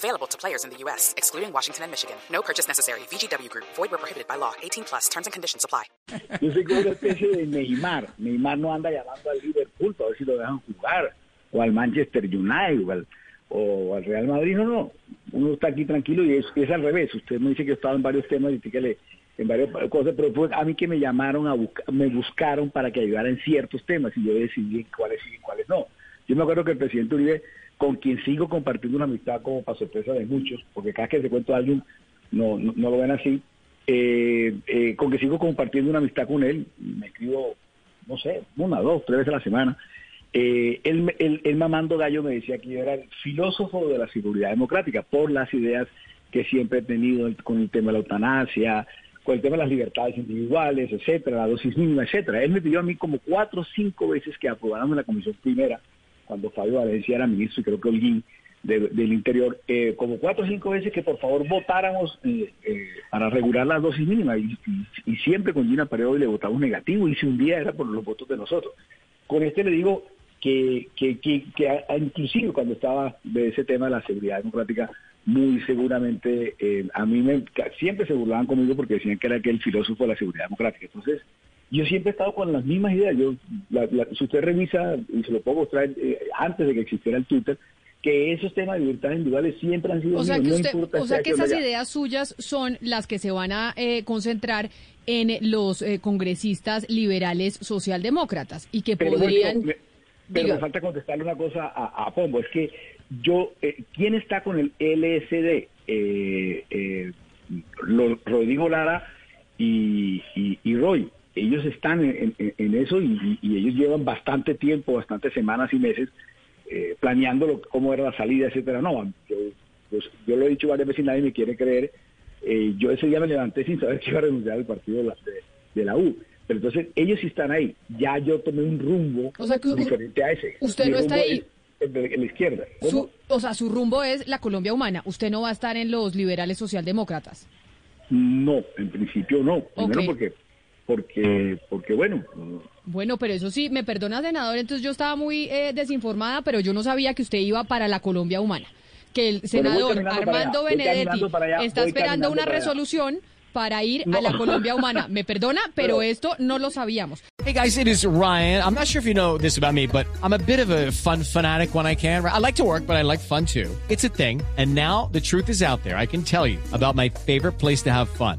Available to players in the U.S., excluding Washington and Michigan. No purchase necessary. VGW Group. Void where prohibited by law. 18 plus. Terms and conditions apply. Yo soy como una especie de Neymar. Neymar no anda llamando al Liverpool para ver si lo dejan jugar, o al Manchester United, o al, o al Real Madrid. No, no. Uno está aquí tranquilo y es, es al revés. Usted me dice que he estado en varios temas y que le en varias cosas, pero fue a mí que me llamaron a buscar, me buscaron para que ayudara en ciertos temas y yo decidí cuáles sí y cuáles no. Yo me acuerdo que el presidente Uribe, con quien sigo compartiendo una amistad como para sorpresa de muchos, porque cada que se cuento a alguien no, no, no lo ven así, eh, eh, con que sigo compartiendo una amistad con él, me escribo, no sé, una, dos, tres veces a la semana, eh, él, él, él mamando gallo me decía que yo era el filósofo de la seguridad democrática por las ideas que siempre he tenido con el tema de la eutanasia, con el tema de las libertades individuales, etcétera, la dosis mínima, etcétera. Él me pidió a mí como cuatro o cinco veces que aprobáramos la comisión primera, cuando Fabio Valencia era ministro y creo que Holguín de- del Interior, eh, como cuatro o cinco veces que por favor votáramos eh, eh, para regular la dosis mínima y, siempre con Gina Paredo le votamos negativo y si un día era por los votos de nosotros. Con este le digo que, que, que, que inclusive cuando estaba de ese tema de la seguridad democrática, muy seguramente eh, a mí me, siempre se burlaban conmigo porque decían que era aquel filósofo de la seguridad democrática. Entonces, yo siempre he estado con las mismas ideas. Yo, la- la- si usted revisa, y se lo puedo mostrar eh, antes de que existiera el Twitter, que esos temas de libertades individuales siempre han sido O sea míos, que no usted, importa o sea sea que que esas ideas suyas son las que se van a eh, concentrar en los eh, congresistas liberales socialdemócratas y que Pero, bueno, podrían me, pero Diga. me falta contestarle una cosa a, a Pombo, es que yo, eh, ¿quién está con el LSD? Eh, eh, lo- Rodrigo Lara y, y, y Roy. Ellos están en, en- en eso y, y ellos llevan bastante tiempo, bastantes semanas y meses eh, planeando lo- cómo era la salida, etcétera. No, yo, yo lo he dicho varias veces y nadie me quiere creer. Eh, yo ese día me levanté sin saber que iba a renunciar al partido de la, de- de la U. Pero entonces ellos sí están ahí. Ya yo tomé un rumbo O sea que u- diferente a ese. usted Mi no está ahí. es el de la izquierda. O sea, su rumbo es la Colombia humana. Usted no va a estar en los liberales socialdemócratas. No, en principio no. Primero Ok. porque, porque, porque bueno, Bueno, pero eso sí, me perdona, senador, entonces yo estaba muy eh, desinformada, pero yo no sabía que usted iba para la Colombia humana. Que el senador Armando allá, Benedetti allá, está esperando una para allá. resolución para ir No. a la Colombia humana. Me perdona, pero Pero- esto no lo sabíamos. Hey guys, it is Ryan. I'm not sure if you know this about me, but I'm a bit of a fun fanatic when I can. I like to work, but I like fun too. It's a thing. And now the truth is out there. I can tell you about my favorite place to have fun.